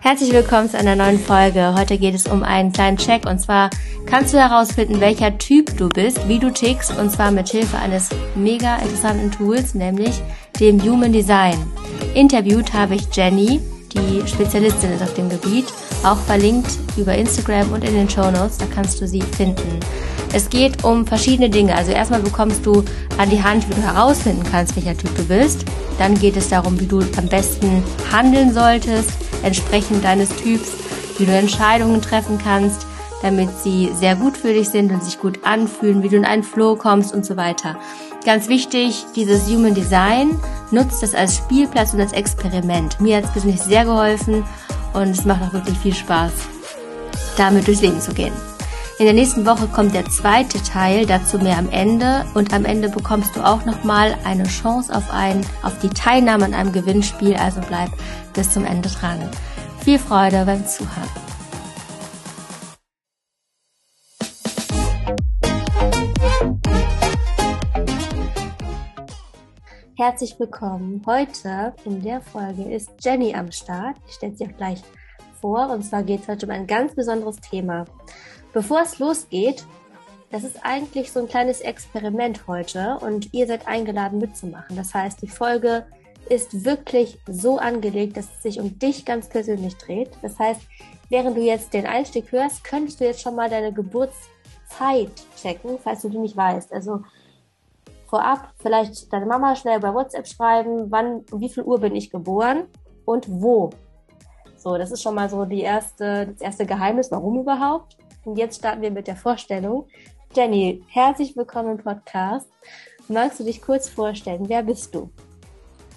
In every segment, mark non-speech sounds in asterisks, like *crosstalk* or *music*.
Herzlich willkommen zu einer neuen Folge. Heute geht es um einen kleinen Check und zwar kannst du herausfinden, welcher Typ du bist, wie du tickst und zwar mit Hilfe eines mega interessanten Tools, nämlich dem Human Design. Interviewt habe ich Jenny, die Spezialistin ist auf dem Gebiet, auch verlinkt über Instagram und in den Show Notes, da kannst du sie finden. Es geht um verschiedene Dinge. Also erstmal bekommst du an die Hand, wie du herausfinden kannst, welcher Typ du bist. Dann geht es darum, wie du am besten handeln solltest entsprechend deines Typs, wie du Entscheidungen treffen kannst, damit sie sehr gut für dich sind und sich gut anfühlen, wie du in einen Flow kommst und so weiter. Ganz wichtig, dieses Human Design nutzt es als Spielplatz und als Experiment. Mir hat es persönlich sehr geholfen und es macht auch wirklich viel Spaß, damit durchs Leben zu gehen. In der nächsten Woche kommt der zweite Teil, dazu mehr am Ende. Und am Ende bekommst du auch nochmal eine Chance auf, ein, auf die Teilnahme an einem Gewinnspiel. Also bleib bis zum Ende dran. Viel Freude beim Zuhören. Herzlich willkommen. Heute in der Folge ist Jenny am Start. Ich stelle sie auch gleich vor. Und zwar geht es heute um ein ganz besonderes Thema. Bevor es losgeht, das ist eigentlich so ein kleines Experiment heute und ihr seid eingeladen mitzumachen. Das heißt, die Folge ist wirklich so angelegt, dass es sich um dich ganz persönlich dreht. Das heißt, während du jetzt den Einstieg hörst, könntest du jetzt schon mal deine Geburtszeit checken, falls du die nicht weißt. Also vorab vielleicht deine Mama schnell bei WhatsApp schreiben, wann, wie viel Uhr bin ich geboren und wo. So, das ist schon mal so die erste, das erste Geheimnis, warum überhaupt. Und jetzt starten wir mit der Vorstellung. Jenny, herzlich willkommen im Podcast. Magst du dich kurz vorstellen? Wer bist du?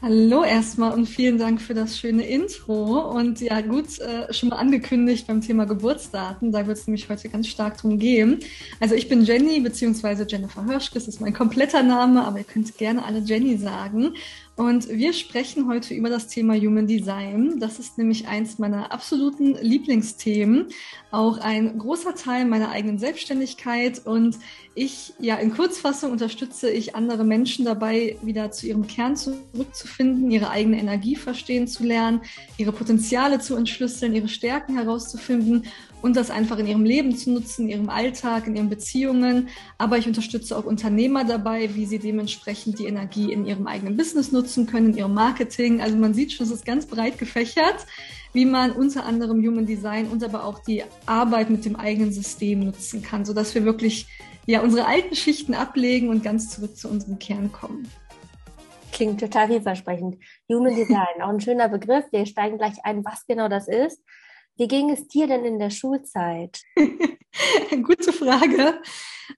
Hallo erstmal und vielen Dank für das schöne Intro. Und ja, gut, äh, schon mal angekündigt beim Thema Geburtsdaten. Da wird es nämlich heute ganz stark drum gehen. Also ich bin Jenny, beziehungsweise Jennifer Hirschke, das ist mein kompletter Name, aber ihr könnt gerne alle Jenny sagen. Und wir sprechen heute über das Thema Human Design. Das ist nämlich eins meiner absoluten Lieblingsthemen, auch ein großer Teil meiner eigenen Selbstständigkeit. Und ich, ja, in Kurzfassung unterstütze ich andere Menschen dabei, wieder zu ihrem Kern zurückzufinden, ihre eigene Energie verstehen zu lernen, ihre Potenziale zu entschlüsseln, ihre Stärken herauszufinden und das einfach in ihrem Leben zu nutzen, in ihrem Alltag, in ihren Beziehungen. Aber ich unterstütze auch Unternehmer dabei, wie sie dementsprechend die Energie in ihrem eigenen Business nutzen können, in ihrem Marketing. Also man sieht schon, es ist ganz breit gefächert, wie man unter anderem Human Design und aber auch die Arbeit mit dem eigenen System nutzen kann, sodass wir wirklich ja unsere alten Schichten ablegen und ganz zurück zu unserem Kern kommen. Klingt total vielversprechend. Human Design, auch ein schöner Begriff. Wir steigen gleich ein, was genau das ist. Wie ging es dir denn in der Schulzeit? *laughs* Gute Frage.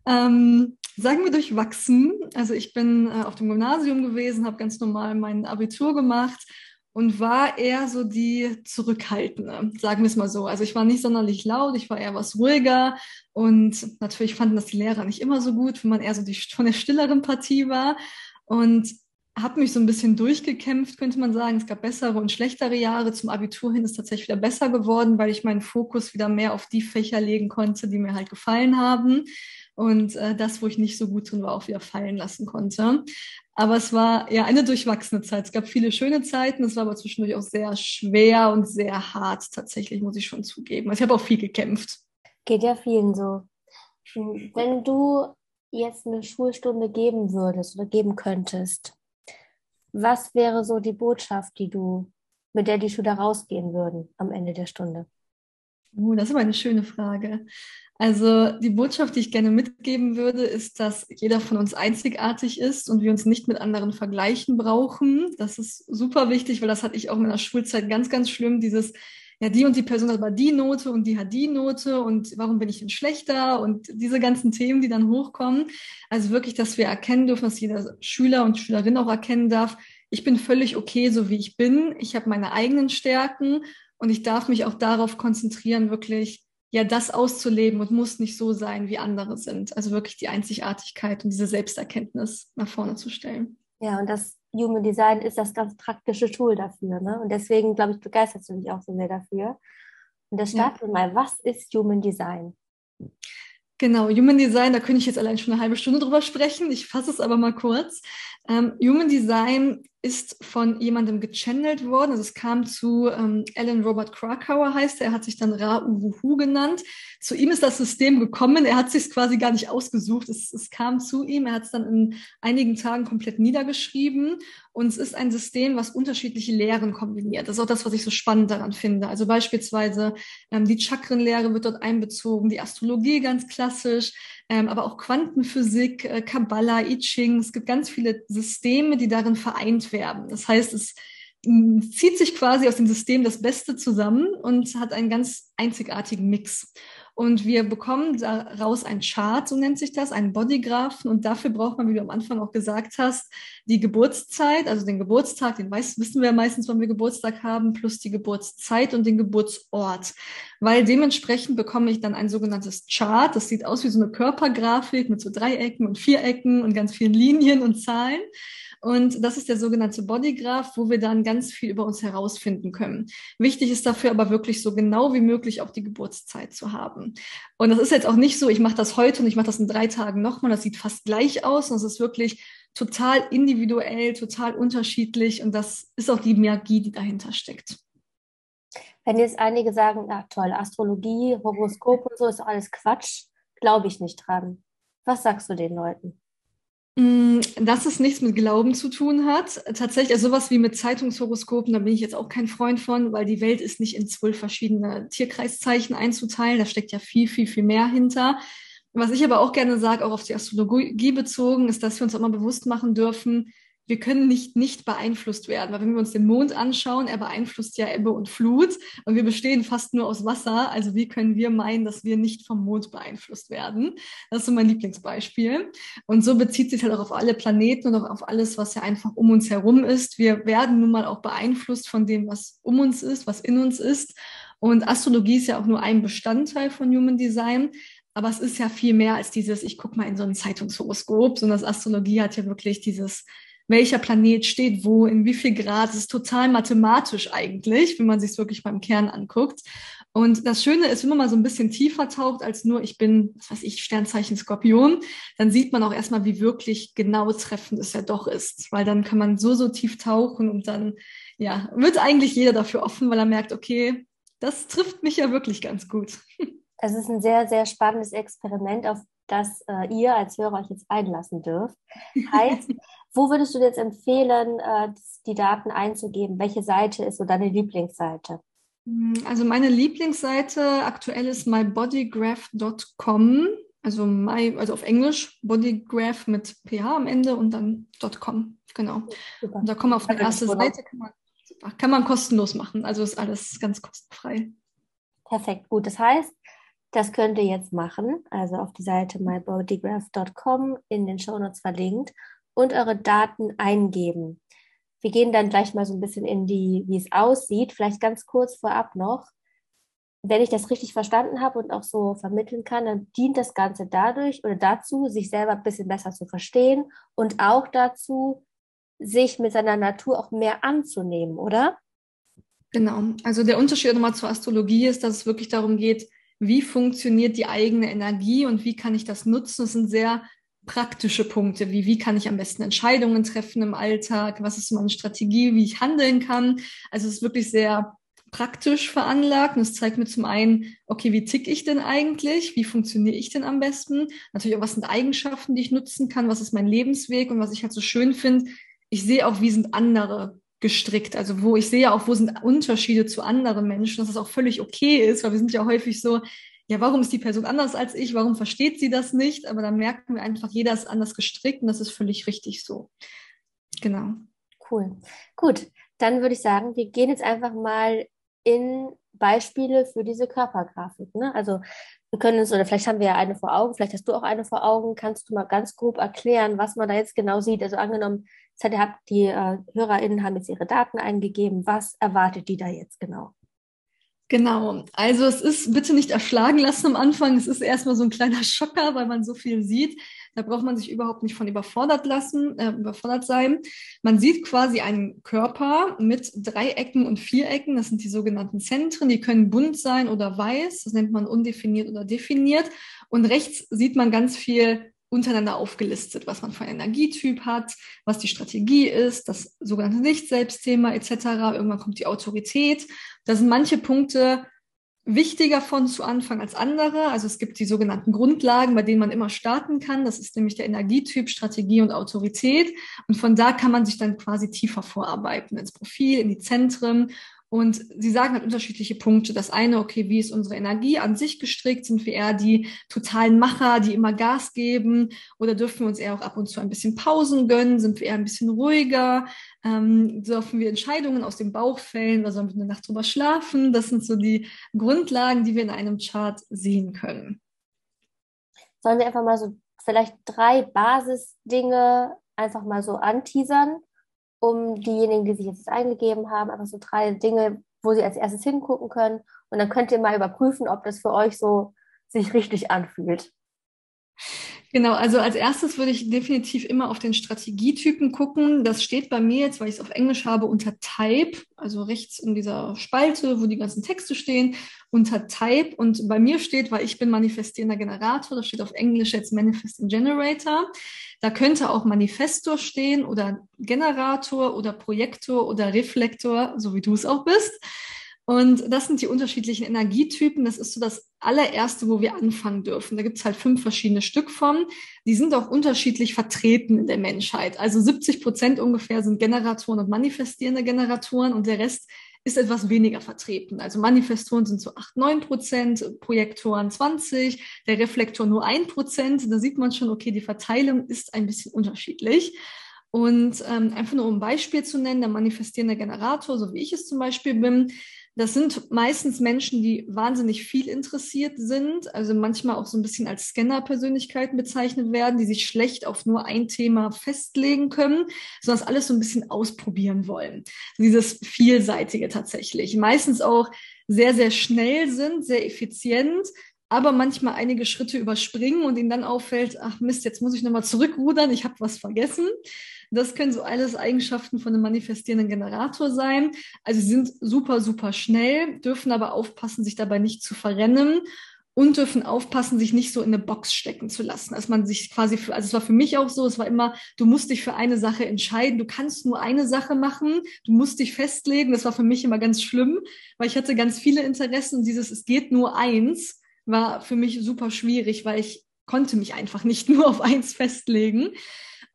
Ähm, sagen wir durchwachsen. Also ich bin äh, auf dem Gymnasium gewesen, habe ganz normal mein Abitur gemacht und war eher so die Zurückhaltende, sagen wir es mal so. Also ich war nicht sonderlich laut, ich war eher was ruhiger und natürlich fanden das die Lehrer nicht immer so gut, wenn man eher so die, von der stilleren Partie war. Und habe mich so ein bisschen durchgekämpft, könnte man sagen. Es gab bessere und schlechtere Jahre. Zum Abitur hin ist tatsächlich wieder besser geworden, weil ich meinen Fokus wieder mehr auf die Fächer legen konnte, die mir halt gefallen haben. Und äh, das, wo ich nicht so gut drin war, auch wieder fallen lassen konnte. Aber es war ja eine durchwachsene Zeit. Es gab viele schöne Zeiten. Es war aber zwischendurch auch sehr schwer und sehr hart, tatsächlich, muss ich schon zugeben. Also ich habe auch viel gekämpft. Geht ja vielen so. Wenn du jetzt eine Schulstunde geben würdest oder geben könntest, was wäre so die Botschaft, die du, mit der die Schüler rausgehen würden am Ende der Stunde? Oh, das ist aber eine schöne Frage. Also die Botschaft, die ich gerne mitgeben würde, ist, dass jeder von uns einzigartig ist und wir uns nicht mit anderen vergleichen brauchen. Das ist super wichtig, weil das hatte ich auch in meiner Schulzeit ganz, ganz schlimm. Dieses, ja, die und die Person hat aber die Note und die hat die Note und warum bin ich denn schlechter und diese ganzen Themen, die dann hochkommen. Also wirklich, dass wir erkennen dürfen, dass jeder Schüler und Schülerin auch erkennen darf, ich bin völlig okay, so wie ich bin. Ich habe meine eigenen Stärken und ich darf mich auch darauf konzentrieren, wirklich ja das auszuleben und muss nicht so sein, wie andere sind. Also wirklich die Einzigartigkeit und diese Selbsterkenntnis nach vorne zu stellen. Ja, und das Human Design ist das ganz praktische Tool dafür. Ne? Und deswegen, glaube ich, begeisterst du dich auch so sehr dafür. Und das starten ja. mal. Was ist Human Design? Genau, Human Design, da könnte ich jetzt allein schon eine halbe Stunde drüber sprechen. Ich fasse es aber mal kurz. Ähm, Human Design ist von jemandem gechannelt worden. Also es kam zu ähm, Alan Robert Krakauer heißt er, er hat sich dann Ra Uwuhu genannt. Zu ihm ist das System gekommen, er hat sich quasi gar nicht ausgesucht. Es, es kam zu ihm, er hat es dann in einigen Tagen komplett niedergeschrieben und es ist ein System, was unterschiedliche Lehren kombiniert. Das ist auch das, was ich so spannend daran finde. Also beispielsweise ähm, die Chakrenlehre wird dort einbezogen, die Astrologie ganz klassisch, ähm, aber auch Quantenphysik, äh, Kabbalah, I Ching. Es gibt ganz viele Systeme, die darin vereint werden. Das heißt, es zieht sich quasi aus dem System das Beste zusammen und hat einen ganz einzigartigen Mix. Und wir bekommen daraus ein Chart, so nennt sich das, einen Bodygraphen. Und dafür braucht man, wie du am Anfang auch gesagt hast, die Geburtszeit, also den Geburtstag, den weiß, wissen wir meistens, wann wir Geburtstag haben, plus die Geburtszeit und den Geburtsort. Weil dementsprechend bekomme ich dann ein sogenanntes Chart. Das sieht aus wie so eine Körpergrafik mit so Dreiecken und Vierecken und ganz vielen Linien und Zahlen. Und das ist der sogenannte Bodygraph, wo wir dann ganz viel über uns herausfinden können. Wichtig ist dafür aber wirklich so genau wie möglich auch die Geburtszeit zu haben. Und das ist jetzt auch nicht so, ich mache das heute und ich mache das in drei Tagen nochmal. Das sieht fast gleich aus und es ist wirklich total individuell, total unterschiedlich. Und das ist auch die Magie, die dahinter steckt. Wenn jetzt einige sagen, na toll, Astrologie, Horoskop und so ist alles Quatsch, glaube ich nicht dran. Was sagst du den Leuten? Mm, dass es nichts mit Glauben zu tun hat. Tatsächlich, also sowas wie mit Zeitungshoroskopen, da bin ich jetzt auch kein Freund von, weil die Welt ist nicht in zwölf verschiedene Tierkreiszeichen einzuteilen. Da steckt ja viel, viel, viel mehr hinter. Was ich aber auch gerne sage, auch auf die Astrologie bezogen, ist, dass wir uns auch mal bewusst machen dürfen, wir können nicht nicht beeinflusst werden, weil wenn wir uns den Mond anschauen, er beeinflusst ja Ebbe und Flut und wir bestehen fast nur aus Wasser. Also wie können wir meinen, dass wir nicht vom Mond beeinflusst werden? Das ist so mein Lieblingsbeispiel. Und so bezieht sich halt auch auf alle Planeten und auch auf alles, was ja einfach um uns herum ist. Wir werden nun mal auch beeinflusst von dem, was um uns ist, was in uns ist. Und Astrologie ist ja auch nur ein Bestandteil von Human Design. Aber es ist ja viel mehr als dieses, ich gucke mal in so ein Zeitungshoroskop, sondern das Astrologie hat ja wirklich dieses welcher Planet steht wo, in wie viel Grad. Es ist total mathematisch eigentlich, wenn man sich es wirklich beim Kern anguckt. Und das Schöne ist, wenn man mal so ein bisschen tiefer taucht als nur, ich bin, was weiß ich, Sternzeichen Skorpion, dann sieht man auch erstmal, wie wirklich genau treffend es ja doch ist. Weil dann kann man so, so tief tauchen und dann, ja, wird eigentlich jeder dafür offen, weil er merkt, okay, das trifft mich ja wirklich ganz gut. *laughs* Das ist ein sehr, sehr spannendes Experiment, auf das äh, ihr als Hörer euch jetzt einlassen dürft. *laughs* Heißt, wo würdest du jetzt empfehlen, äh, die Daten einzugeben? Welche Seite ist so deine Lieblingsseite? Hm, also meine Lieblingsseite aktuell ist mybodygraph.com. Also my, also auf Englisch, bodygraph mit ph am Ende und dann .com. Genau. Super. Und da kommen wir auf eine erste Seite, kann man, kann man kostenlos machen. Also ist alles ganz kostenfrei. Perfekt, gut. Das heißt, das könnt ihr jetzt machen, also auf die Seite mybodygraph.com in den Shownotes verlinkt und eure Daten eingeben. Wir gehen dann gleich mal so ein bisschen in die, wie es aussieht. Vielleicht ganz kurz vorab noch. Wenn ich das richtig verstanden habe und auch so vermitteln kann, dann dient das Ganze dadurch oder dazu, sich selber ein bisschen besser zu verstehen und auch dazu, sich mit seiner Natur auch mehr anzunehmen, oder? Genau. Also der Unterschied nochmal zur Astrologie ist, dass es wirklich darum geht, wie funktioniert die eigene Energie und wie kann ich das nutzen. Das sind sehr praktische Punkte, wie wie kann ich am besten Entscheidungen treffen im Alltag, was ist meine Strategie, wie ich handeln kann. Also es ist wirklich sehr praktisch veranlagt und es zeigt mir zum einen, okay, wie tick ich denn eigentlich, wie funktioniere ich denn am besten, natürlich auch, was sind Eigenschaften, die ich nutzen kann, was ist mein Lebensweg? Und was ich halt so schön finde, ich sehe auch, wie sind andere gestrickt, also wo ich sehe auch, wo sind Unterschiede zu anderen Menschen, dass es auch völlig okay ist, weil wir sind ja häufig so, ja, warum ist die Person anders als ich? Warum versteht sie das nicht? Aber dann merken wir einfach, jeder ist anders gestrickt und das ist völlig richtig so. Genau. Cool. Gut, dann würde ich sagen, wir gehen jetzt einfach mal in Beispiele für diese Körpergrafik. Ne? Also wir können uns, oder vielleicht haben wir ja eine vor Augen, vielleicht hast du auch eine vor Augen. Kannst du mal ganz grob erklären, was man da jetzt genau sieht? Also angenommen, die äh, HörerInnen haben jetzt ihre Daten eingegeben. Was erwartet die da jetzt genau? Genau. Also es ist bitte nicht erschlagen lassen am Anfang. Es ist erstmal so ein kleiner Schocker, weil man so viel sieht. Da braucht man sich überhaupt nicht von überfordert lassen, äh, überfordert sein. Man sieht quasi einen Körper mit Dreiecken und Vierecken. Das sind die sogenannten Zentren. Die können bunt sein oder weiß. Das nennt man undefiniert oder definiert. Und rechts sieht man ganz viel untereinander aufgelistet, was man für einen Energietyp hat, was die Strategie ist, das sogenannte Nicht-Selbstthema etc. Irgendwann kommt die Autorität. Da sind manche Punkte wichtiger von zu Anfang als andere. Also es gibt die sogenannten Grundlagen, bei denen man immer starten kann. Das ist nämlich der Energietyp, Strategie und Autorität. Und von da kann man sich dann quasi tiefer vorarbeiten ins Profil, in die Zentren und sie sagen halt unterschiedliche Punkte. Das eine, okay, wie ist unsere Energie an sich gestrickt? Sind wir eher die totalen Macher, die immer Gas geben? Oder dürfen wir uns eher auch ab und zu ein bisschen Pausen gönnen? Sind wir eher ein bisschen ruhiger? Ähm, dürfen wir Entscheidungen aus dem Bauch fällen oder sollen wir eine Nacht drüber schlafen? Das sind so die Grundlagen, die wir in einem Chart sehen können. Sollen wir einfach mal so vielleicht drei Basisdinge einfach mal so anteasern? Um diejenigen, die sich jetzt eingegeben haben, einfach so drei Dinge, wo sie als erstes hingucken können. Und dann könnt ihr mal überprüfen, ob das für euch so sich richtig anfühlt. Genau, also als erstes würde ich definitiv immer auf den Strategietypen gucken. Das steht bei mir jetzt, weil ich es auf Englisch habe, unter Type, also rechts in dieser Spalte, wo die ganzen Texte stehen, unter Type. Und bei mir steht, weil ich bin manifestierender Generator, das steht auf Englisch jetzt Manifesting Generator. Da könnte auch Manifestor stehen oder Generator oder Projektor oder Reflektor, so wie du es auch bist. Und das sind die unterschiedlichen Energietypen. Das ist so das allererste, wo wir anfangen dürfen. Da gibt es halt fünf verschiedene Stück von. Die sind auch unterschiedlich vertreten in der Menschheit. Also 70 Prozent ungefähr sind Generatoren und manifestierende Generatoren und der Rest ist etwas weniger vertreten. Also Manifestoren sind so 8, 9 Prozent, Projektoren 20, der Reflektor nur 1 Prozent. Da sieht man schon, okay, die Verteilung ist ein bisschen unterschiedlich. Und ähm, einfach nur um ein Beispiel zu nennen, der manifestierende Generator, so wie ich es zum Beispiel bin, das sind meistens Menschen, die wahnsinnig viel interessiert sind, also manchmal auch so ein bisschen als Scanner-Persönlichkeiten bezeichnet werden, die sich schlecht auf nur ein Thema festlegen können, sondern alles so ein bisschen ausprobieren wollen. Dieses Vielseitige tatsächlich. Meistens auch sehr, sehr schnell sind, sehr effizient, aber manchmal einige Schritte überspringen und ihnen dann auffällt, ach Mist, jetzt muss ich nochmal zurückrudern, ich habe was vergessen. Das können so alles Eigenschaften von einem manifestierenden Generator sein. Also sie sind super, super schnell, dürfen aber aufpassen, sich dabei nicht zu verrennen und dürfen aufpassen, sich nicht so in eine Box stecken zu lassen. Dass man sich quasi für, also es war für mich auch so, es war immer, du musst dich für eine Sache entscheiden, du kannst nur eine Sache machen, du musst dich festlegen. Das war für mich immer ganz schlimm, weil ich hatte ganz viele Interessen und dieses, es geht nur eins, war für mich super schwierig, weil ich konnte mich einfach nicht *laughs* nur auf eins festlegen.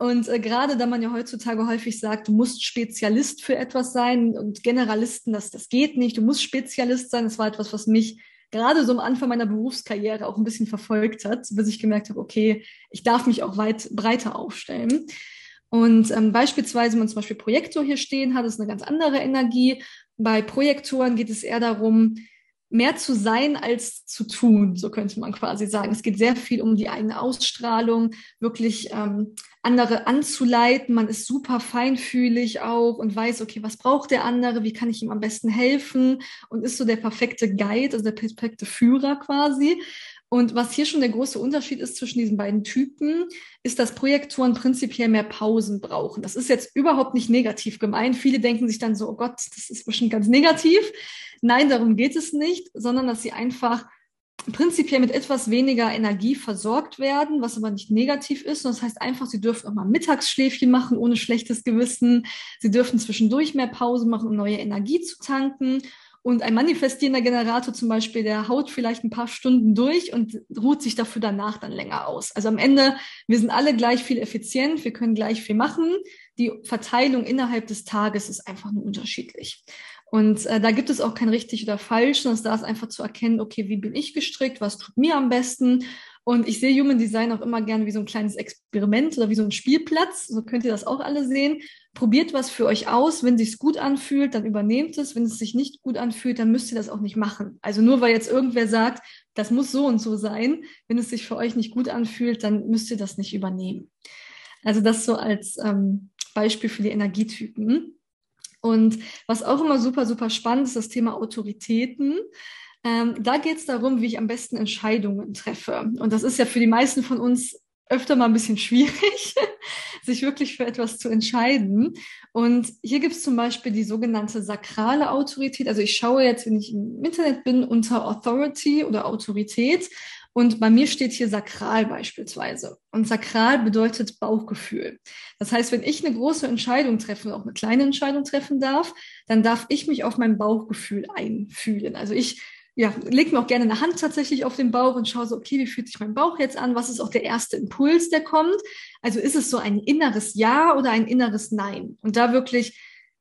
Und äh, gerade da man ja heutzutage häufig sagt, du musst Spezialist für etwas sein und Generalisten, das, das geht nicht, du musst Spezialist sein, das war etwas, was mich gerade so am Anfang meiner Berufskarriere auch ein bisschen verfolgt hat, bis ich gemerkt habe, okay, ich darf mich auch weit breiter aufstellen. Und ähm, beispielsweise, wenn man zum Beispiel Projektor hier stehen hat, ist eine ganz andere Energie. Bei Projektoren geht es eher darum, mehr zu sein als zu tun, so könnte man quasi sagen. Es geht sehr viel um die eigene Ausstrahlung, wirklich ähm, andere anzuleiten. Man ist super feinfühlig auch und weiß, okay, was braucht der andere, wie kann ich ihm am besten helfen und ist so der perfekte Guide, also der perfekte Führer quasi. Und was hier schon der große Unterschied ist zwischen diesen beiden Typen, ist, dass Projektoren prinzipiell mehr Pausen brauchen. Das ist jetzt überhaupt nicht negativ gemeint. Viele denken sich dann so, oh Gott, das ist bestimmt ganz negativ. Nein, darum geht es nicht, sondern dass sie einfach prinzipiell mit etwas weniger Energie versorgt werden, was aber nicht negativ ist. Und das heißt einfach, sie dürfen auch mal Mittagsschläfchen machen ohne schlechtes Gewissen. Sie dürfen zwischendurch mehr Pause machen, um neue Energie zu tanken. Und ein manifestierender Generator zum Beispiel, der haut vielleicht ein paar Stunden durch und ruht sich dafür danach dann länger aus. Also am Ende, wir sind alle gleich viel effizient, wir können gleich viel machen. Die Verteilung innerhalb des Tages ist einfach nur unterschiedlich. Und äh, da gibt es auch kein richtig oder falsch, sondern da ist einfach zu erkennen, okay, wie bin ich gestrickt, was tut mir am besten. Und ich sehe Human Design auch immer gerne wie so ein kleines Experiment oder wie so ein Spielplatz. So könnt ihr das auch alle sehen. Probiert was für euch aus. Wenn sich's gut anfühlt, dann übernehmt es. Wenn es sich nicht gut anfühlt, dann müsst ihr das auch nicht machen. Also nur weil jetzt irgendwer sagt, das muss so und so sein. Wenn es sich für euch nicht gut anfühlt, dann müsst ihr das nicht übernehmen. Also das so als ähm, Beispiel für die Energietypen. Und was auch immer super, super spannend ist, das Thema Autoritäten. Ähm, da geht es darum, wie ich am besten Entscheidungen treffe. Und das ist ja für die meisten von uns öfter mal ein bisschen schwierig, *laughs* sich wirklich für etwas zu entscheiden. Und hier gibt es zum Beispiel die sogenannte sakrale Autorität. Also ich schaue jetzt, wenn ich im Internet bin, unter Authority oder Autorität. Und bei mir steht hier Sakral beispielsweise. Und Sakral bedeutet Bauchgefühl. Das heißt, wenn ich eine große Entscheidung treffen, auch eine kleine Entscheidung treffen darf, dann darf ich mich auf mein Bauchgefühl einfühlen. Also ich ja, leg mir auch gerne eine Hand tatsächlich auf den Bauch und schaue so, okay, wie fühlt sich mein Bauch jetzt an? Was ist auch der erste Impuls, der kommt? Also ist es so ein inneres Ja oder ein inneres Nein? Und da wirklich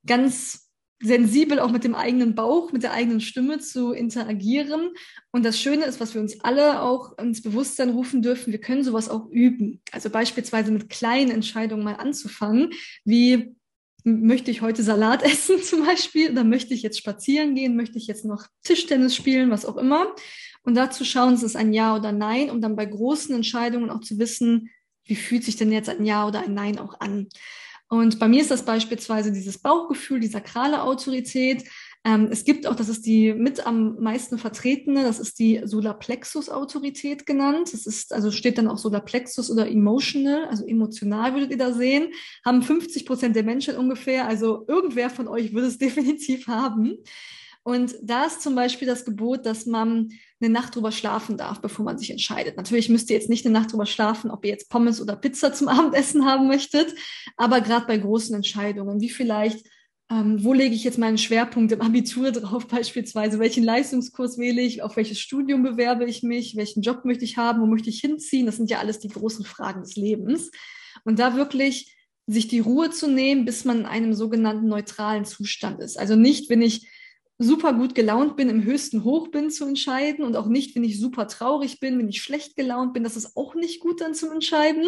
ganz sensibel auch mit dem eigenen Bauch, mit der eigenen Stimme zu interagieren. Und das Schöne ist, was wir uns alle auch ins Bewusstsein rufen dürfen, wir können sowas auch üben. Also beispielsweise mit kleinen Entscheidungen mal anzufangen, wie möchte ich heute Salat *laughs* essen zum Beispiel, oder möchte ich jetzt spazieren gehen, möchte ich jetzt noch Tischtennis spielen, was auch immer. Und dazu schauen, ist es ein Ja oder Nein, um dann bei großen Entscheidungen auch zu wissen, wie fühlt sich denn jetzt ein Ja oder ein Nein auch an. Und bei mir ist das beispielsweise dieses Bauchgefühl, die sakrale Autorität. Ähm, es gibt auch, das ist die mit am meisten vertretene, das ist die Solarplexus-Autorität genannt. Das ist, also steht dann auch Solarplexus oder emotional, also emotional würdet ihr da sehen. Haben 50 Prozent der Menschen ungefähr, also irgendwer von euch würde es *laughs* definitiv haben. Und da ist zum Beispiel das Gebot, dass man eine Nacht drüber schlafen darf, bevor man sich entscheidet. Natürlich müsst ihr jetzt nicht eine Nacht drüber schlafen, ob ihr jetzt Pommes oder Pizza zum *laughs* Abendessen haben möchtet, aber gerade bei großen Entscheidungen, wie vielleicht ähm, wo lege ich jetzt meinen Schwerpunkt im Abitur drauf *laughs* beispielsweise? Welchen Leistungskurs wähle ich? Auf welches Studium bewerbe ich mich? Welchen Job möchte ich haben? Wo möchte ich hinziehen? Das sind ja alles die großen Fragen des Lebens. Und da wirklich sich die Ruhe zu nehmen, bis man in einem sogenannten neutralen Zustand ist. Also nicht, wenn ich super gut gelaunt bin, im höchsten Hoch bin zu entscheiden und auch nicht, wenn ich super traurig bin, wenn ich schlecht gelaunt bin, das ist auch nicht gut dann zu entscheiden,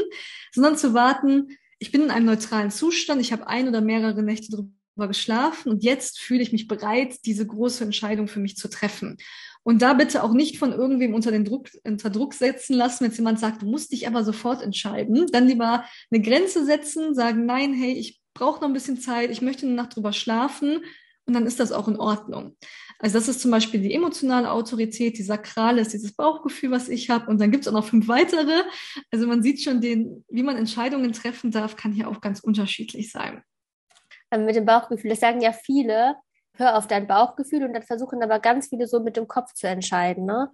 sondern zu warten, ich bin in einem neutralen Zustand, ich habe ein oder mehrere Nächte drüber geschlafen und jetzt fühle ich mich bereit, diese große Entscheidung für mich zu treffen. Und da bitte auch nicht von irgendwem unter den Druck, unter Druck setzen lassen, wenn jemand sagt, du musst dich aber sofort entscheiden. Dann lieber eine Grenze setzen, sagen, nein, hey, ich brauche noch ein bisschen Zeit, ich möchte eine Nacht drüber schlafen und dann ist das auch in Ordnung. Also das ist zum Beispiel die emotionale Autorität, die sakrale ist dieses Bauchgefühl, was ich habe. Und dann gibt es auch noch fünf weitere. Also man sieht schon, den, wie man Entscheidungen treffen darf, kann hier auch ganz unterschiedlich sein. Ähm, mit dem Bauchgefühl. Das sagen ja viele, hör auf dein Bauchgefühl und dann versuchen aber ganz viele so mit dem Kopf zu entscheiden. Ne?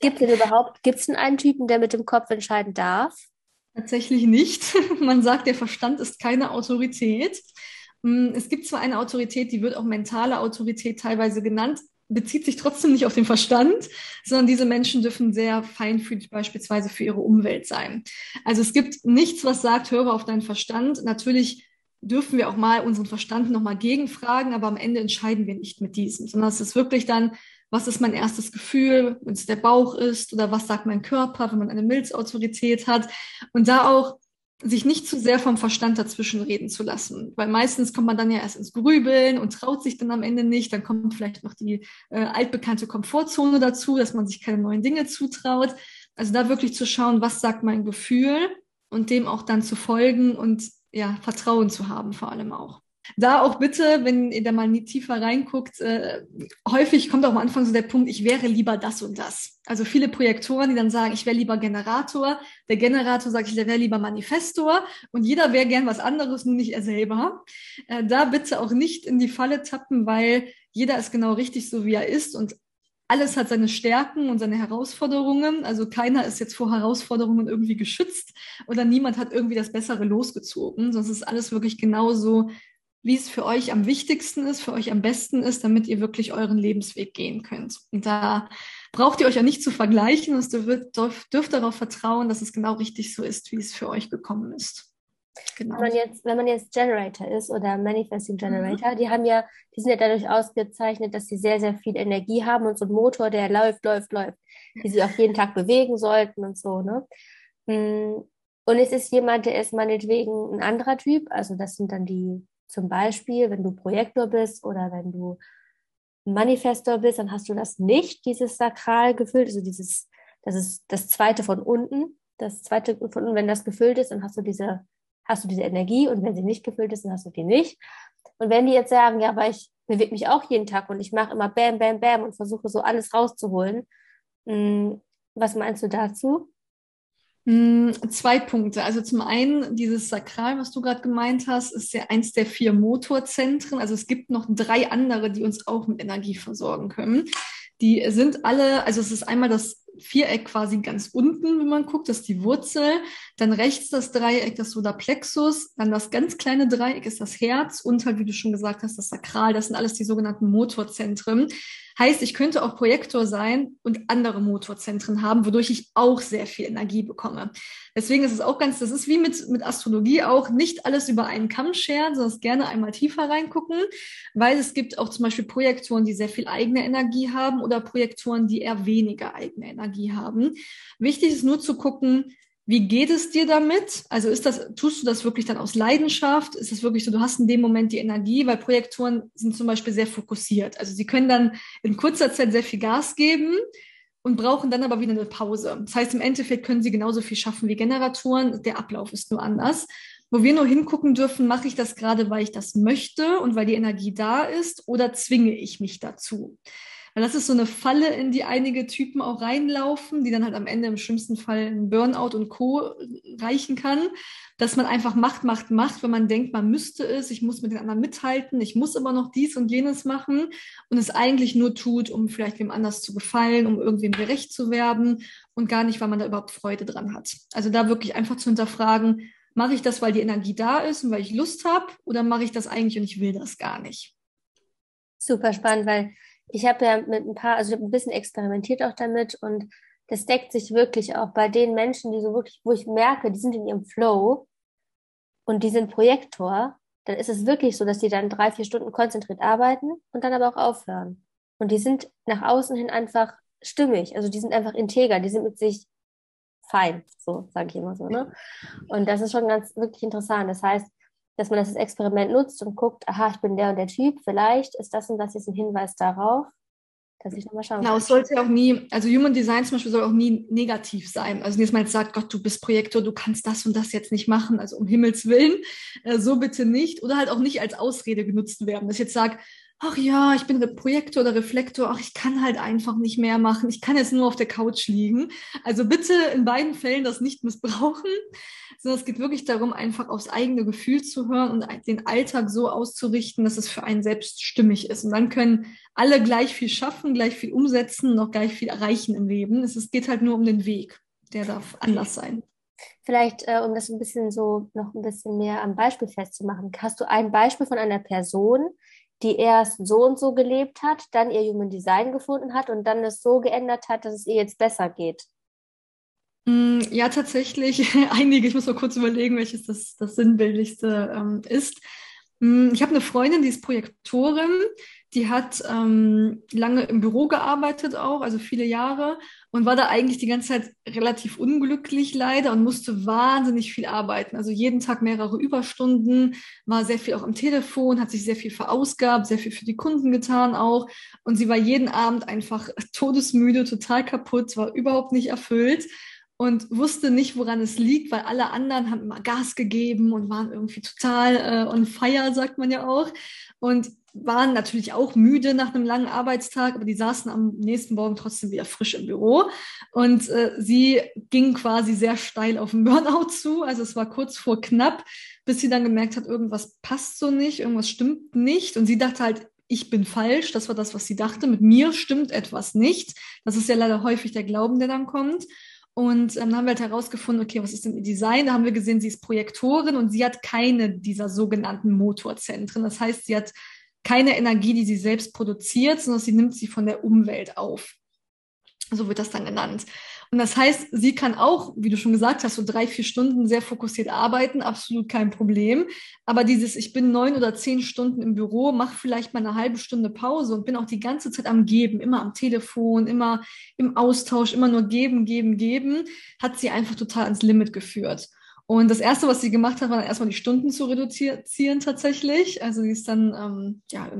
Gibt es denn überhaupt, gibt es denn einen Typen, der mit dem Kopf entscheiden darf? Tatsächlich nicht. *laughs* Man sagt, der Verstand ist keine Autorität. Mm, es gibt zwar eine Autorität, die wird auch mentale Autorität teilweise genannt, bezieht sich trotzdem nicht auf den Verstand, sondern diese Menschen dürfen sehr feinfühlig beispielsweise für ihre Umwelt sein. Also es gibt nichts, was sagt, höre auf deinen Verstand. Natürlich dürfen wir auch mal unseren Verstand nochmal gegenfragen, aber am Ende entscheiden wir nicht mit diesem, sondern es ist wirklich dann, was ist mein erstes Gefühl, wenn es der Bauch ist oder was sagt mein Körper, wenn man eine Milzautorität hat und da auch sich nicht zu sehr vom Verstand dazwischen reden zu lassen, weil meistens kommt man dann ja erst ins Grübeln und traut sich dann am Ende nicht, dann kommt vielleicht noch die äh, altbekannte Komfortzone dazu, dass man sich keine neuen Dinge zutraut. Also da wirklich zu schauen, was sagt mein Gefühl und dem auch dann zu folgen und ja, Vertrauen zu haben, vor allem auch. Da auch bitte, wenn ihr da mal tiefer reinguckt, äh, häufig kommt auch am Anfang so der Punkt, ich wäre lieber das und das. Also viele Projektoren, die dann sagen, ich wäre lieber Generator. Der Generator sagt, ich wäre lieber Manifestor. Und jeder wäre gern was anderes, nur nicht er selber. Äh, da bitte auch nicht in die Falle tappen, weil jeder ist genau richtig so, wie er ist. Und alles hat seine Stärken und seine Herausforderungen. Also keiner ist jetzt vor Herausforderungen irgendwie geschützt oder niemand hat irgendwie das Bessere losgezogen. Sonst ist alles wirklich genauso, wie es für euch am wichtigsten ist, für euch am besten ist, damit ihr wirklich euren Lebensweg gehen könnt. Und da braucht ihr euch ja nicht zu vergleichen. Und dürft, dürft darauf vertrauen, dass es genau richtig so ist, wie es für euch gekommen ist. Genau. Wenn, man jetzt, wenn man jetzt Generator ist oder Manifesting Generator, mhm. die haben ja, die sind ja dadurch ausgezeichnet, dass sie sehr, sehr viel Energie haben und so ein Motor, der läuft, läuft, läuft, die sie auch jeden Tag bewegen sollten und so, ne? Mm, und es ist jemand, der ist meinetwegen ein anderer Typ, also das sind dann die, zum Beispiel, wenn du Projektor bist oder wenn du Manifestor bist, dann hast du das nicht, dieses Sakral gefüllt, also dieses, das ist das zweite von unten, das zweite von unten, wenn das gefüllt ist, dann hast du diese hast du diese Energie und wenn sie nicht gefüllt ist, dann hast du die nicht. Und wenn die jetzt sagen, ja, aber ich bewege mich auch jeden Tag und ich mache immer Bam, Bam, Bam und versuche so alles rauszuholen, hm, was meinst du dazu? Hm, zwei Punkte. Also zum einen, dieses Sakral, was du gerade gemeint hast, ist ja eins der vier Motorzentren. Also es gibt noch drei andere, die uns auch mit Energie versorgen können. Die sind alle, also es ist einmal das Viereck quasi ganz unten, wenn man guckt, das ist die Wurzel. Dann rechts das Dreieck, das Solarplexus. Dann das ganz kleine Dreieck ist das Herz und halt, wie du schon gesagt hast, das Sakral. Das sind alles die sogenannten Motorzentren. Heißt, ich könnte auch Projektor sein und andere Motorzentren haben, wodurch ich auch sehr viel Energie bekomme. Deswegen ist es auch ganz, das ist wie mit, mit Astrologie auch, nicht alles über einen Kamm scheren, sondern gerne einmal tiefer reingucken, weil es gibt auch zum Beispiel Projektoren, die sehr viel eigene Energie haben oder Projektoren, die eher weniger eigene Energie haben. Wichtig ist nur zu gucken, wie geht es dir damit? Also ist das, tust du das wirklich dann aus Leidenschaft? Ist es wirklich so, du hast in dem Moment die Energie, weil Projektoren sind zum Beispiel sehr fokussiert. Also sie können dann in kurzer Zeit sehr viel Gas geben und brauchen dann aber wieder eine Pause. Das heißt, im Endeffekt können sie genauso viel schaffen wie Generatoren. Der Ablauf ist nur anders. Wo wir nur hingucken dürfen, mache ich das gerade, weil ich das möchte und weil die Energie da ist oder zwinge ich mich dazu? Weil das ist so eine Falle, in die einige Typen auch reinlaufen, die dann halt am Ende im schlimmsten Fall ein Burnout und Co. reichen kann. Dass man einfach macht, macht, macht, wenn man denkt, man müsste es, ich muss mit den anderen mithalten, ich muss immer noch dies und jenes machen und es eigentlich nur tut, um vielleicht wem anders zu gefallen, um irgendwem gerecht zu werden und gar nicht, weil man da überhaupt Freude dran hat. Also da wirklich einfach zu hinterfragen, mache ich das, weil die Energie da ist und weil ich Lust habe oder mache ich das eigentlich und ich will das gar nicht? Super spannend, weil ich habe ja mit ein paar, also ich habe ein bisschen experimentiert auch damit und das deckt sich wirklich auch bei den Menschen, die so wirklich, wo ich merke, die sind in ihrem Flow und die sind Projektor, dann ist es wirklich so, dass die dann drei, vier Stunden konzentriert arbeiten und dann aber auch aufhören. Und die sind nach außen hin einfach stimmig, also die sind einfach integer, die sind mit sich fein, so sage ich immer so. Ne? Und das ist schon ganz wirklich interessant. Das heißt, dass man das als Experiment nutzt und guckt, aha, ich bin der und der Typ, vielleicht ist das und das jetzt ein Hinweis darauf, dass ich nochmal schauen Genau, es sollte auch nie, also Human Design zum Beispiel soll auch nie negativ sein. Also nicht mal jetzt sagt, Gott, du bist Projektor, du kannst das und das jetzt nicht machen, also um Himmels Willen, äh, so bitte nicht. Oder halt auch nicht als Ausrede genutzt werden. Dass ich jetzt sage, ach ja, ich bin Projektor oder Reflektor, ach, ich kann halt einfach nicht mehr machen, ich kann jetzt nur auf der Couch liegen. Also bitte in beiden Fällen das nicht missbrauchen sondern es geht wirklich darum, einfach aufs eigene Gefühl zu hören und den Alltag so auszurichten, dass es für einen selbst stimmig ist. Und dann können alle gleich viel schaffen, gleich viel umsetzen auch gleich viel erreichen im Leben. Es geht halt nur um den Weg. Der darf anders sein. Vielleicht, äh, um das ein bisschen so noch ein bisschen mehr am Beispiel festzumachen, hast du ein Beispiel von einer Person, die erst so und so gelebt hat, dann ihr Human Design gefunden hat und dann es so geändert hat, dass es ihr jetzt besser geht? Mm, ja, tatsächlich *laughs* einige. Ich muss mal kurz überlegen, welches das, das sinnbildlichste ähm, ist. Mm, ich habe eine Freundin, die ist Projektorin. Die hat ähm, lange im Büro gearbeitet auch, also viele Jahre und war da eigentlich die ganze Zeit relativ unglücklich leider und musste wahnsinnig viel arbeiten. Also jeden Tag mehrere Überstunden, war sehr viel auch am Telefon, hat sich sehr viel verausgabt, sehr viel für die Kunden getan auch. Und sie war jeden Abend einfach todesmüde, total kaputt, war überhaupt nicht erfüllt und wusste nicht, woran es liegt, weil alle anderen haben immer Gas gegeben und waren irgendwie total äh, on fire, sagt man ja auch. Und waren natürlich auch müde nach einem langen Arbeitstag, aber die saßen am nächsten Morgen trotzdem wieder frisch im Büro. Und äh, sie ging quasi sehr steil auf den Burnout zu. Also es war kurz vor knapp, bis sie dann gemerkt hat, irgendwas passt so nicht, irgendwas stimmt nicht. Und sie dachte halt, ich bin falsch. Das war das, was sie dachte. Mit mir stimmt etwas nicht. Das ist ja leider häufig der Glauben, der dann kommt. Und dann haben wir halt herausgefunden, okay, was ist denn ihr Design? Da haben wir gesehen, sie ist Projektorin und sie hat keine dieser sogenannten Motorzentren. Das heißt, sie hat keine Energie, die sie selbst produziert, sondern sie nimmt sie von der Umwelt auf. So wird das dann genannt. Und das heißt, sie kann auch, wie du schon gesagt hast, so drei, vier Stunden sehr fokussiert arbeiten, absolut kein Problem. Aber dieses, ich bin neun oder zehn Stunden im Büro, mache vielleicht mal eine halbe Stunde Pause und bin auch die ganze Zeit am Geben, immer am Telefon, immer im Austausch, immer nur geben, geben, geben, hat sie einfach total ans Limit geführt. Und das Erste, was sie gemacht hat, war dann erstmal die Stunden zu reduzieren tatsächlich. Also sie ist dann ähm, ja,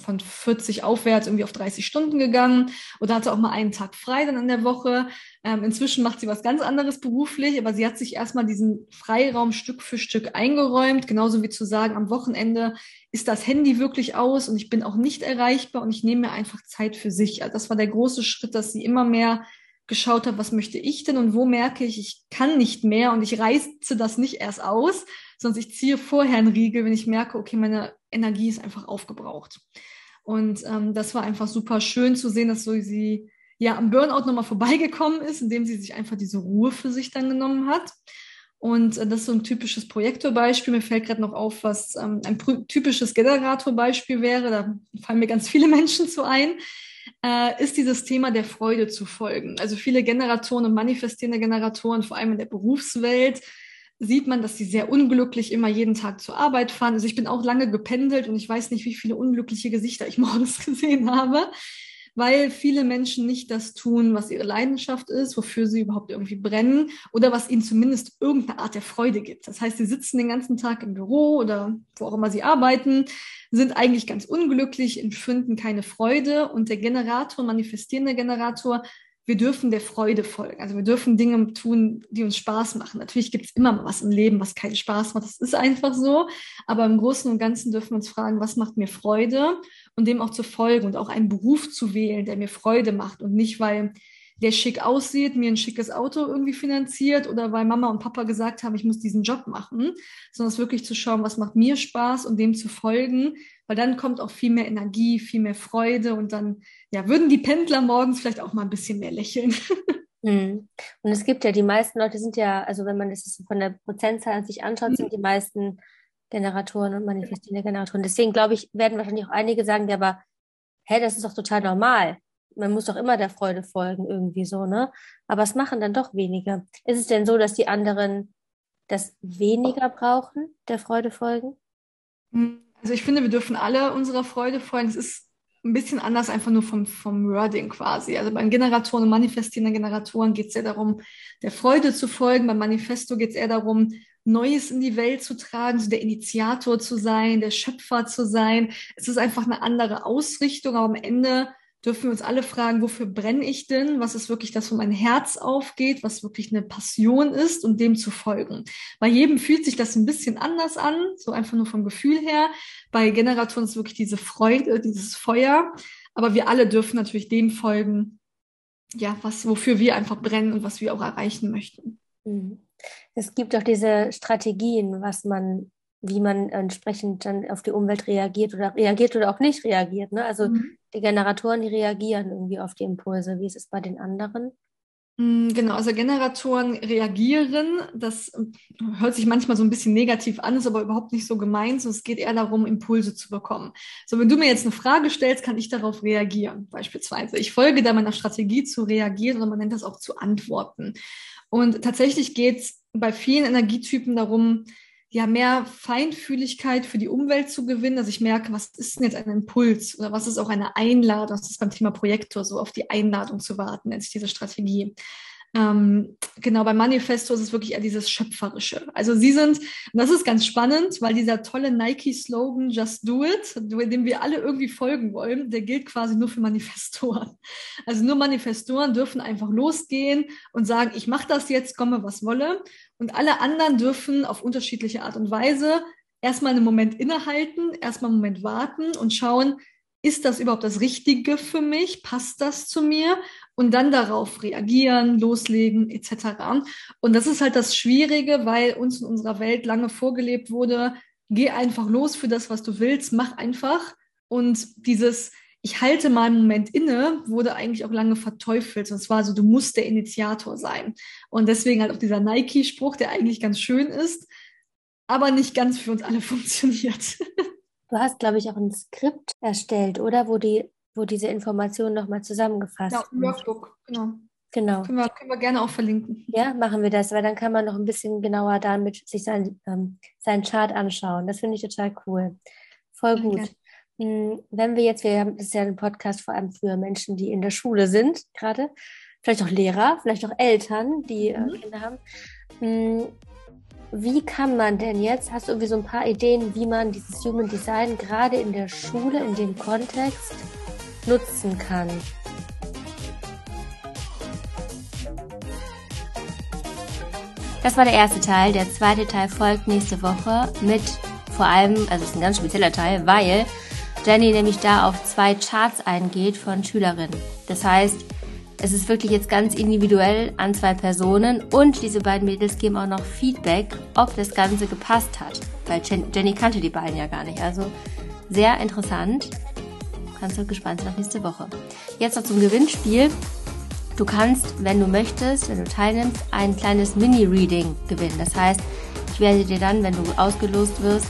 von 40 aufwärts irgendwie auf 30 Stunden gegangen oder hatte auch mal einen Tag frei dann in der Woche. Ähm, inzwischen macht sie was ganz anderes beruflich, aber sie hat sich erstmal diesen Freiraum Stück für Stück eingeräumt, genauso wie zu sagen, am Wochenende ist das Handy wirklich aus und ich bin auch nicht erreichbar und ich nehme mir einfach Zeit für sich. Also das war der große Schritt, dass sie immer mehr geschaut habe, was möchte ich denn und wo merke ich, ich kann nicht mehr und ich reiße das nicht erst aus, sondern ich ziehe vorher einen Riegel, wenn ich merke, okay, meine Energie ist einfach aufgebraucht. Und ähm, das war einfach super schön zu sehen, dass so sie ja am Burnout nochmal vorbeigekommen ist, indem sie sich einfach diese Ruhe für sich dann genommen hat. Und äh, das ist so ein typisches Projektorbeispiel. Mir fällt gerade noch auf, was ähm, ein typisches Generatorbeispiel wäre. Da fallen mir ganz viele *laughs* Menschen zu ein. Äh, ist dieses Thema der Freude zu folgen. Also viele Generatoren und manifestierende Generatoren, vor allem in der Berufswelt, sieht man, dass sie sehr unglücklich immer jeden Tag zur Arbeit fahren. Also ich bin auch lange gependelt und ich weiß nicht, wie viele unglückliche Gesichter ich *laughs* morgens gesehen habe weil viele Menschen nicht das tun, was ihre Leidenschaft ist, wofür sie überhaupt irgendwie brennen oder was ihnen zumindest irgendeine Art der Freude gibt. Das heißt, sie sitzen den ganzen Tag im Büro oder wo auch immer sie arbeiten, sind eigentlich ganz unglücklich, empfinden keine Freude und der Generator, manifestierende Generator, wir dürfen der Freude folgen. Also wir dürfen Dinge tun, die uns Spaß machen. Natürlich gibt es immer mal was im Leben, was keinen Spaß macht. Das ist einfach so. Aber im Großen und Ganzen dürfen wir uns fragen, was macht mir Freude und dem auch zu folgen und auch einen Beruf zu wählen, der mir Freude macht und nicht, weil der schick aussieht, mir ein schickes Auto irgendwie finanziert oder weil Mama und Papa gesagt haben, ich muss diesen Job machen, sondern es wirklich zu schauen, was macht mir Spaß und dem zu folgen, weil dann kommt auch viel mehr Energie, viel mehr Freude und dann ja, würden die Pendler morgens vielleicht auch mal ein bisschen mehr lächeln. *laughs* Hm. Und es gibt ja, die meisten Leute sind ja, also wenn man das von der Prozentzahl sich anschaut, sind die meisten Generatoren und manifestierende Generatoren. Deswegen glaube ich, werden wahrscheinlich auch einige sagen, ja, aber hä, das ist doch total normal man muss doch immer der Freude folgen, irgendwie so, ne? Aber es machen dann doch wenige. Ist es denn so, dass die anderen das weniger brauchen, der Freude folgen? Hm, also ich finde, wir dürfen alle unserer Freude folgen. Es ist ein bisschen anders einfach nur vom, vom Wording quasi. Also bei Generatoren und manifestierenden Generatoren geht es eher darum, der Freude zu folgen. Beim Manifesto geht es eher darum, Neues in die Welt zu tragen, so der Initiator zu sein, der Schöpfer zu sein. Es ist einfach eine andere Ausrichtung, aber am Ende dürfen wir uns alle fragen, wofür brenne ich denn? Was ist wirklich das, wo mein Herz aufgeht, was wirklich eine Passion ist und dem zu folgen. Bei jedem fühlt sich das ein bisschen anders an, so einfach nur vom Gefühl her. Bei Generatoren ist wirklich diese Freude, dieses Feuer. Aber wir alle dürfen natürlich dem folgen, ja, was, wofür wir einfach brennen und was wir auch erreichen möchten. Mhm. Es gibt auch diese Strategien, was man wie man entsprechend dann auf die Umwelt reagiert oder reagiert oder auch nicht reagiert. Ne? Also mhm. die Generatoren, die reagieren irgendwie auf die Impulse. Wie ist es bei den anderen? Mm, genau, also Generatoren reagieren. Das hört sich manchmal so ein bisschen negativ an, ist aber überhaupt nicht so gemeint. Es geht eher darum, Impulse zu bekommen. So, wenn du mir jetzt eine Frage stellst, kann ich darauf reagieren, beispielsweise. Ich folge da meiner Strategie zu reagieren oder man nennt das auch zu antworten. Und tatsächlich geht es bei vielen Energietypen darum, ja mehr Feinfühligkeit für die Umwelt zu gewinnen. Also ich merke, was ist denn jetzt ein Impuls oder was ist auch eine Einladung? Das ist beim Thema Projektor so auf die Einladung zu warten, nennt sich diese Strategie. Ähm, genau, beim Manifesto ist es wirklich eher dieses Schöpferische. Also sie sind, und das ist ganz spannend, weil dieser tolle Nike-Slogan Just Do It, dem wir alle irgendwie folgen wollen, der gilt quasi nur für Manifestoren. Also nur Manifestoren dürfen einfach losgehen und sagen, ich mache das jetzt, komme was wolle. Und alle anderen dürfen auf unterschiedliche Art und Weise erstmal einen Moment innehalten, erstmal einen Moment warten und schauen, ist das überhaupt das Richtige für mich? Passt das zu mir? Und dann darauf reagieren, loslegen etc. Und das ist halt das Schwierige, weil uns in unserer Welt lange vorgelebt wurde, geh einfach los für das, was du willst, mach einfach. Und dieses, ich halte mal einen Moment inne, wurde eigentlich auch lange verteufelt. Und zwar so, du musst der Initiator sein. Und deswegen halt auch dieser Nike-Spruch, der eigentlich ganz schön ist, aber nicht ganz für uns alle *laughs* funktioniert. Du hast, glaube ich, auch ein Skript erstellt, oder? Wo die, wo diese Informationen nochmal zusammengefasst ja, ein Workbook, genau. Genau. Können wir, können wir gerne auch verlinken. Ja, machen wir das, weil dann kann man noch ein bisschen genauer damit sich sein, ähm, seinen Chart anschauen. Das finde ich total cool. Voll gut. Okay. Hm, wenn wir jetzt, wir haben, das ist ja ein Podcast vor allem für Menschen, die in der Schule sind, gerade, vielleicht auch Lehrer, vielleicht auch Eltern, die äh, mhm. Kinder haben. Wie kann man denn jetzt, hast du irgendwie so ein paar Ideen, wie man dieses Human Design gerade in der Schule, in dem Kontext nutzen kann? Das war der erste Teil. Der zweite Teil folgt nächste Woche mit vor allem, also es ist ein ganz spezieller Teil, weil Jenny nämlich da auf zwei Charts eingeht von Schülerinnen. Das heißt, es ist wirklich jetzt ganz individuell an zwei Personen und diese beiden Mädels geben auch noch Feedback, ob das Ganze gepasst hat. Weil Jenny kannte die beiden ja gar nicht. Also sehr interessant. Kannst du gespannt sein auf nächste Woche. Jetzt noch zum Gewinnspiel. Du kannst, wenn du möchtest, wenn du teilnimmst, ein kleines Mini-Reading gewinnen. Das heißt, ich werde dir dann, wenn du ausgelost wirst,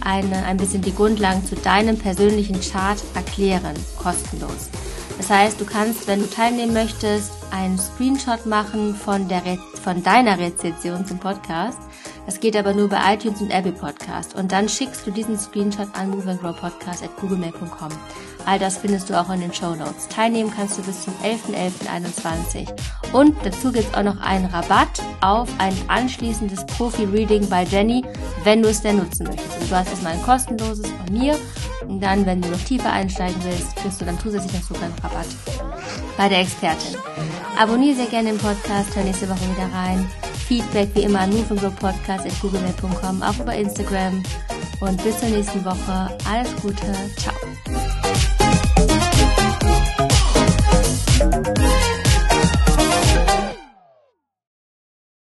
eine, ein bisschen die Grundlagen zu deinem persönlichen Chart erklären, kostenlos. Das heißt, du kannst, wenn du teilnehmen möchtest, einen Screenshot machen von, der Re von deiner Rezession zum Podcast. Das geht aber nur bei iTunes und Apple Podcast. Und dann schickst du diesen Screenshot an moveandgrowpodcast.googlemail.com. All das findest du auch in den Show Notes. Teilnehmen kannst du bis zum 11.11.21. Und dazu gibt es auch noch einen Rabatt auf ein anschließendes Profi-Reading bei Jenny, wenn du es denn nutzen möchtest. Also du hast erstmal ein kostenloses von mir und dann, wenn du noch tiefer einsteigen willst, kriegst du dann zusätzlich noch sogar einen Rabatt bei der Expertin. Abonniere sehr gerne den Podcast, hör nächste Woche wieder rein. Feedback wie immer an moveandgrowpodcast.googlemail.com, auch über Instagram. Und bis zur nächsten Woche. Alles Gute. Ciao.